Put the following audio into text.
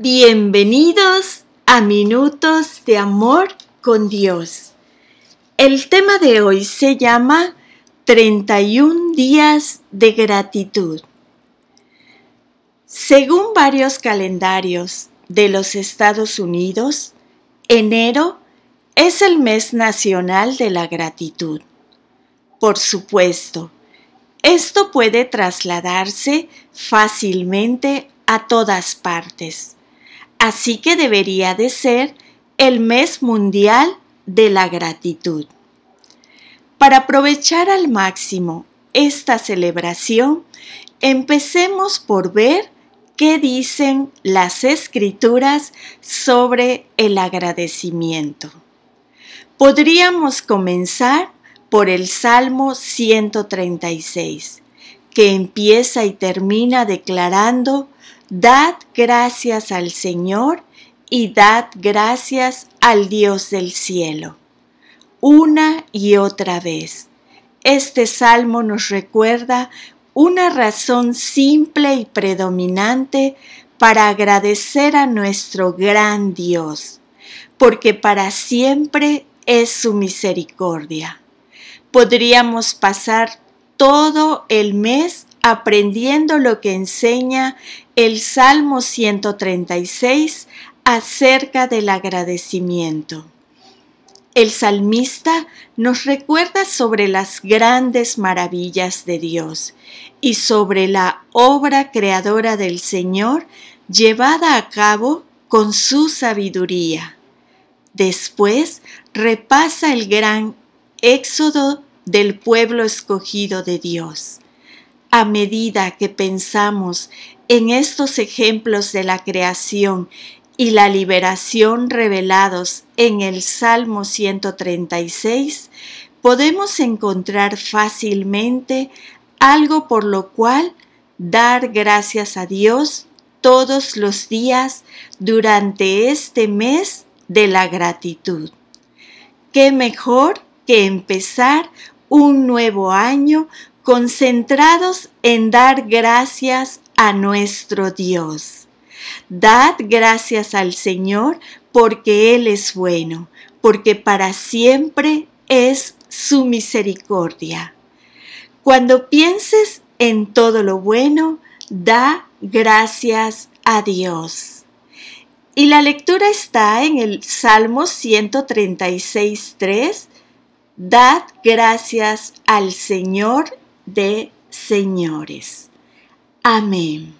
Bienvenidos a Minutos de Amor con Dios. El tema de hoy se llama 31 días de gratitud. Según varios calendarios de los Estados Unidos, enero es el mes nacional de la gratitud. Por supuesto, esto puede trasladarse fácilmente a todas partes Así que debería de ser el mes mundial de la gratitud. Para aprovechar al máximo esta celebración, empecemos por ver qué dicen las escrituras sobre el agradecimiento. Podríamos comenzar por el Salmo 136, que empieza y termina declarando Dad gracias al Señor y dad gracias al Dios del cielo. Una y otra vez. Este salmo nos recuerda una razón simple y predominante para agradecer a nuestro gran Dios, porque para siempre es su misericordia. Podríamos pasar todo el mes aprendiendo lo que enseña el Salmo 136 acerca del agradecimiento. El salmista nos recuerda sobre las grandes maravillas de Dios y sobre la obra creadora del Señor llevada a cabo con su sabiduría. Después repasa el gran éxodo del pueblo escogido de Dios a medida que pensamos en estos ejemplos de la creación y la liberación revelados en el Salmo 136, podemos encontrar fácilmente algo por lo cual dar gracias a Dios todos los días durante este mes de la gratitud. ¿Qué mejor que empezar un nuevo año concentrados en dar gracias a nuestro Dios. Dad gracias al Señor porque Él es bueno, porque para siempre es su misericordia. Cuando pienses en todo lo bueno, da gracias a Dios. Y la lectura está en el Salmo 136.3. Dad gracias al Señor de señores. Amén.